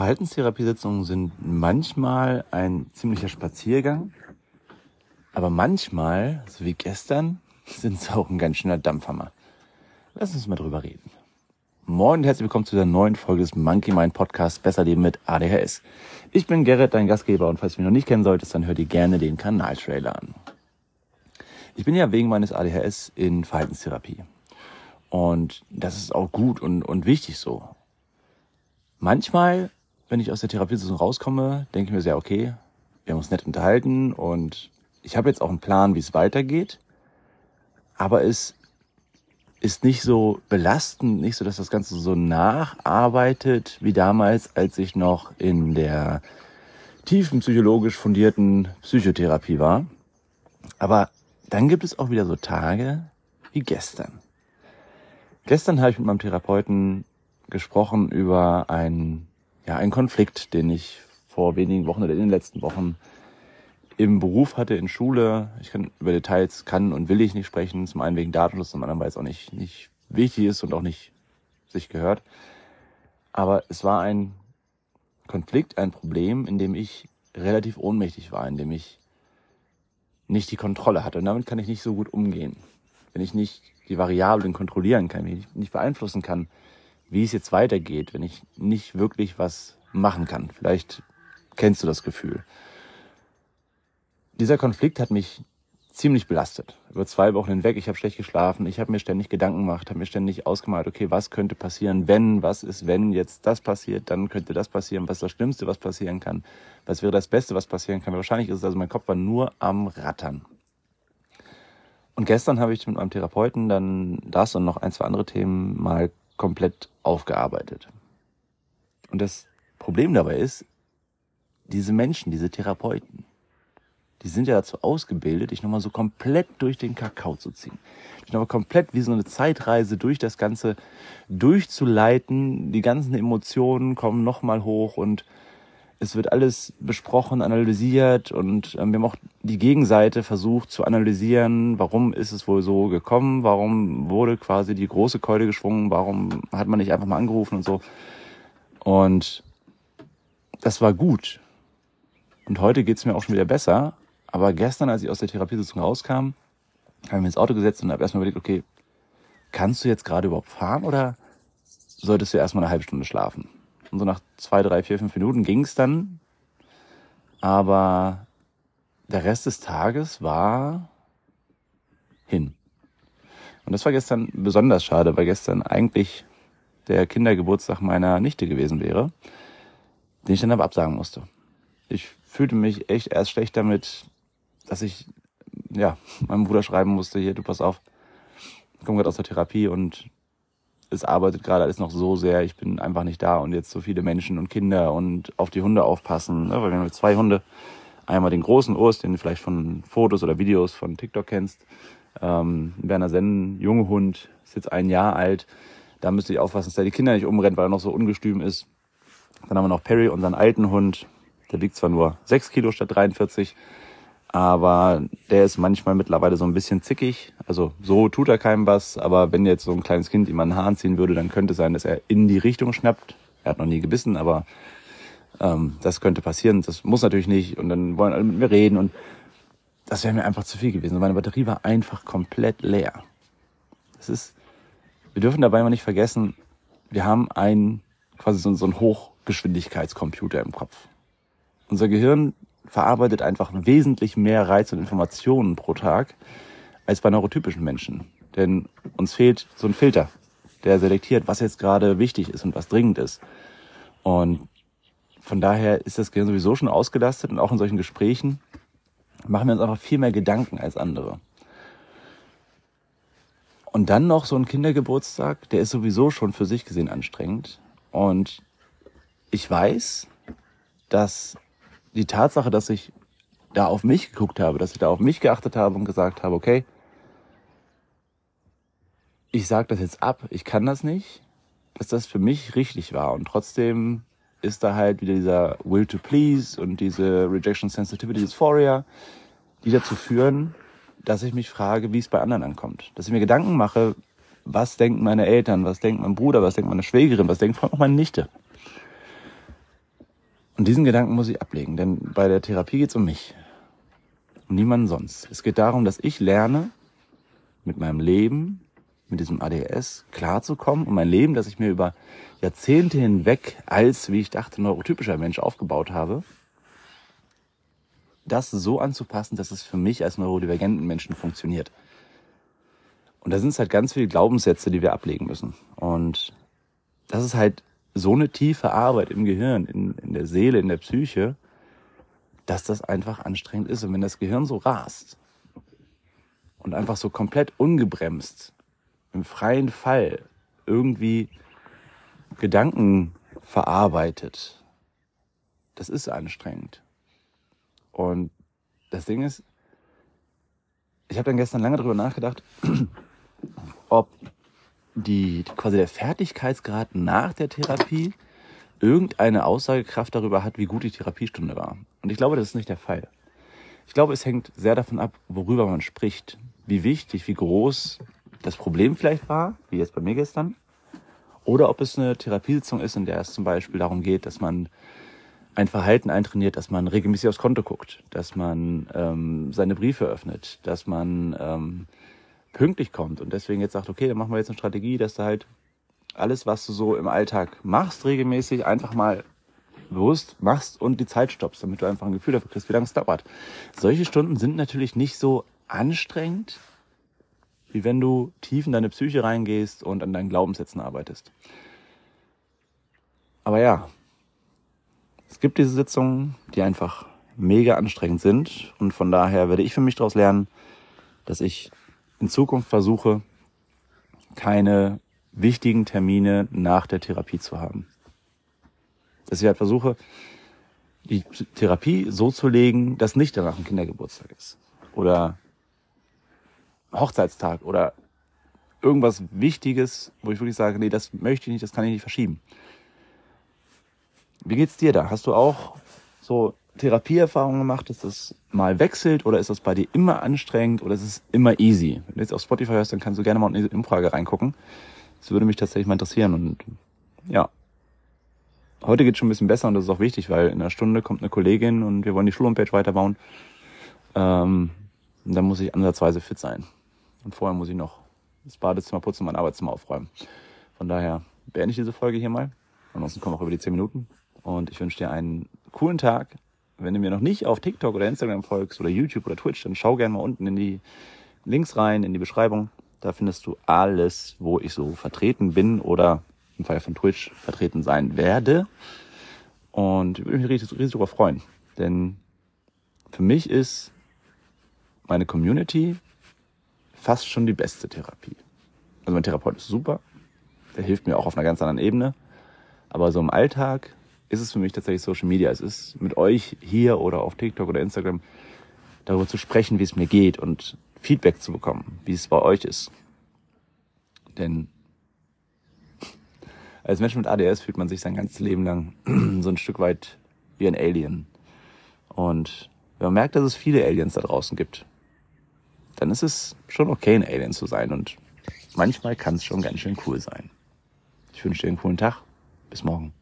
Verhaltenstherapiesitzungen sind manchmal ein ziemlicher Spaziergang, aber manchmal, so wie gestern, sind es auch ein ganz schöner Dampfhammer. Lass uns mal drüber reden. Moin und herzlich willkommen zu der neuen Folge des Monkey Mind Podcasts Besser Leben mit ADHS. Ich bin Gerrit, dein Gastgeber und falls du mich noch nicht kennen solltest, dann hör dir gerne den Kanaltrailer an. Ich bin ja wegen meines ADHS in Verhaltenstherapie. Und das ist auch gut und, und wichtig so. Manchmal wenn ich aus der Therapiesitzung rauskomme, denke ich mir sehr, okay, wir haben uns nett unterhalten und ich habe jetzt auch einen Plan, wie es weitergeht. Aber es ist nicht so belastend, nicht so, dass das Ganze so nacharbeitet wie damals, als ich noch in der tiefen psychologisch fundierten Psychotherapie war. Aber dann gibt es auch wieder so Tage wie gestern. Gestern habe ich mit meinem Therapeuten gesprochen über ein ja, ein Konflikt, den ich vor wenigen Wochen oder in den letzten Wochen im Beruf hatte, in Schule. Ich kann über Details kann und will ich nicht sprechen. Zum einen wegen Datenschutz, zum anderen, weil es auch nicht, nicht wichtig ist und auch nicht sich gehört. Aber es war ein Konflikt, ein Problem, in dem ich relativ ohnmächtig war, in dem ich nicht die Kontrolle hatte. Und damit kann ich nicht so gut umgehen. Wenn ich nicht die Variablen kontrollieren kann, wenn ich nicht beeinflussen kann, wie es jetzt weitergeht, wenn ich nicht wirklich was machen kann. Vielleicht kennst du das Gefühl. Dieser Konflikt hat mich ziemlich belastet. Über zwei Wochen hinweg. Ich habe schlecht geschlafen. Ich habe mir ständig Gedanken gemacht, habe mir ständig ausgemalt, okay, was könnte passieren, wenn, was ist, wenn jetzt das passiert, dann könnte das passieren. Was ist das Schlimmste, was passieren kann? Was wäre das Beste, was passieren kann? Wahrscheinlich ist es also, mein Kopf war nur am Rattern. Und gestern habe ich mit meinem Therapeuten dann das und noch ein, zwei andere Themen mal komplett aufgearbeitet. Und das Problem dabei ist, diese Menschen, diese Therapeuten, die sind ja dazu ausgebildet, dich nochmal so komplett durch den Kakao zu ziehen. Dich nochmal komplett wie so eine Zeitreise durch das Ganze durchzuleiten. Die ganzen Emotionen kommen nochmal hoch und es wird alles besprochen, analysiert und ähm, wir haben auch die Gegenseite versucht zu analysieren, warum ist es wohl so gekommen, warum wurde quasi die große Keule geschwungen, warum hat man nicht einfach mal angerufen und so. Und das war gut. Und heute geht's mir auch schon wieder besser. Aber gestern, als ich aus der Therapiesitzung rauskam, habe ich mir ins Auto gesetzt und habe erstmal überlegt, okay, kannst du jetzt gerade überhaupt fahren oder solltest du erstmal eine halbe Stunde schlafen? Und so nach zwei, drei, vier, fünf Minuten ging es dann. Aber der Rest des Tages war hin. Und das war gestern besonders schade, weil gestern eigentlich der Kindergeburtstag meiner Nichte gewesen wäre, den ich dann aber absagen musste. Ich fühlte mich echt erst schlecht damit, dass ich ja meinem Bruder schreiben musste, hier, du pass auf, ich komme gerade aus der Therapie und es arbeitet gerade alles noch so sehr, ich bin einfach nicht da und jetzt so viele Menschen und Kinder und auf die Hunde aufpassen, ne? weil wir haben zwei Hunde. Einmal den großen Urs, den du vielleicht von Fotos oder Videos von TikTok kennst. Ähm, Berner Sennen, junge Hund, ist jetzt ein Jahr alt. Da müsste ich aufpassen, dass der die Kinder nicht umrennt, weil er noch so ungestüm ist. Dann haben wir noch Perry, unseren alten Hund. Der wiegt zwar nur sechs Kilo statt 43, aber der ist manchmal mittlerweile so ein bisschen zickig. Also so tut er keinem was, aber wenn jetzt so ein kleines Kind ihm den Haaren ziehen würde, dann könnte sein, dass er in die Richtung schnappt. Er hat noch nie gebissen, aber ähm, das könnte passieren. Das muss natürlich nicht. Und dann wollen alle mit mir reden und das wäre mir einfach zu viel gewesen. Meine Batterie war einfach komplett leer. Das ist, wir dürfen dabei mal nicht vergessen, wir haben einen quasi so, so einen Hochgeschwindigkeitscomputer im Kopf. Unser Gehirn verarbeitet einfach wesentlich mehr Reiz und Informationen pro Tag als bei neurotypischen Menschen. Denn uns fehlt so ein Filter, der selektiert, was jetzt gerade wichtig ist und was dringend ist. Und von daher ist das Gehirn sowieso schon ausgelastet und auch in solchen Gesprächen machen wir uns einfach viel mehr Gedanken als andere. Und dann noch so ein Kindergeburtstag, der ist sowieso schon für sich gesehen anstrengend. Und ich weiß, dass die Tatsache, dass ich da auf mich geguckt habe, dass ich da auf mich geachtet habe und gesagt habe, okay, ich sage das jetzt ab, ich kann das nicht, dass das für mich richtig war. Und trotzdem ist da halt wieder dieser Will to Please und diese Rejection Sensitivity Dysphoria, die dazu führen, dass ich mich frage, wie es bei anderen ankommt. Dass ich mir Gedanken mache, was denken meine Eltern, was denkt mein Bruder, was denkt meine Schwägerin, was denkt vor allem auch meine Nichte. Und diesen Gedanken muss ich ablegen, denn bei der Therapie geht es um mich. Um niemanden sonst. Es geht darum, dass ich lerne, mit meinem Leben, mit diesem ADS klarzukommen und mein Leben, das ich mir über Jahrzehnte hinweg als, wie ich dachte, neurotypischer Mensch aufgebaut habe, das so anzupassen, dass es für mich als neurodivergenten Menschen funktioniert. Und da sind es halt ganz viele Glaubenssätze, die wir ablegen müssen. Und das ist halt so eine tiefe Arbeit im Gehirn, in, in der Seele, in der Psyche, dass das einfach anstrengend ist. Und wenn das Gehirn so rast und einfach so komplett ungebremst, im freien Fall irgendwie Gedanken verarbeitet, das ist anstrengend. Und das Ding ist, ich habe dann gestern lange darüber nachgedacht, ob die quasi der Fertigkeitsgrad nach der Therapie irgendeine Aussagekraft darüber hat, wie gut die Therapiestunde war. Und ich glaube, das ist nicht der Fall. Ich glaube, es hängt sehr davon ab, worüber man spricht, wie wichtig, wie groß das Problem vielleicht war, wie jetzt bei mir gestern, oder ob es eine Therapiesitzung ist, in der es zum Beispiel darum geht, dass man ein Verhalten eintrainiert, dass man regelmäßig aufs Konto guckt, dass man ähm, seine Briefe öffnet, dass man ähm, pünktlich kommt und deswegen jetzt sagt, okay, dann machen wir jetzt eine Strategie, dass du halt alles, was du so im Alltag machst, regelmäßig einfach mal bewusst machst und die Zeit stoppst, damit du einfach ein Gefühl dafür kriegst, wie lange es dauert. Solche Stunden sind natürlich nicht so anstrengend, wie wenn du tief in deine Psyche reingehst und an deinen Glaubenssätzen arbeitest. Aber ja, es gibt diese Sitzungen, die einfach mega anstrengend sind und von daher werde ich für mich daraus lernen, dass ich in Zukunft versuche, keine wichtigen Termine nach der Therapie zu haben. Dass ich halt versuche, die Therapie so zu legen, dass nicht danach ein Kindergeburtstag ist. Oder Hochzeitstag oder irgendwas Wichtiges, wo ich wirklich sage, nee, das möchte ich nicht, das kann ich nicht verschieben. Wie geht's dir da? Hast du auch so Therapieerfahrungen gemacht, dass das mal wechselt oder ist das bei dir immer anstrengend oder ist es immer easy? Wenn du jetzt auf Spotify hörst, dann kannst du gerne mal in diese Umfrage reingucken. Das würde mich tatsächlich mal interessieren und ja. Heute geht es schon ein bisschen besser und das ist auch wichtig, weil in einer Stunde kommt eine Kollegin und wir wollen die Schulhomepage weiterbauen. Ähm, und dann muss ich ansatzweise fit sein. Und vorher muss ich noch das Badezimmer putzen und mein Arbeitszimmer aufräumen. Von daher beende ich diese Folge hier mal. Ansonsten kommen wir auch über die 10 Minuten. Und ich wünsche dir einen coolen Tag, wenn du mir noch nicht auf TikTok oder Instagram folgst oder YouTube oder Twitch, dann schau gerne mal unten in die Links rein, in die Beschreibung. Da findest du alles, wo ich so vertreten bin oder im Fall von Twitch vertreten sein werde. Und ich würde mich riesig, riesig darüber freuen. Denn für mich ist meine Community fast schon die beste Therapie. Also mein Therapeut ist super. Der hilft mir auch auf einer ganz anderen Ebene. Aber so im Alltag ist es für mich tatsächlich Social Media. Es ist mit euch hier oder auf TikTok oder Instagram darüber zu sprechen, wie es mir geht und Feedback zu bekommen, wie es bei euch ist. Denn als Mensch mit ADS fühlt man sich sein ganzes Leben lang so ein Stück weit wie ein Alien. Und wenn man merkt, dass es viele Aliens da draußen gibt, dann ist es schon okay, ein Alien zu sein. Und manchmal kann es schon ganz schön cool sein. Ich wünsche dir einen coolen Tag. Bis morgen.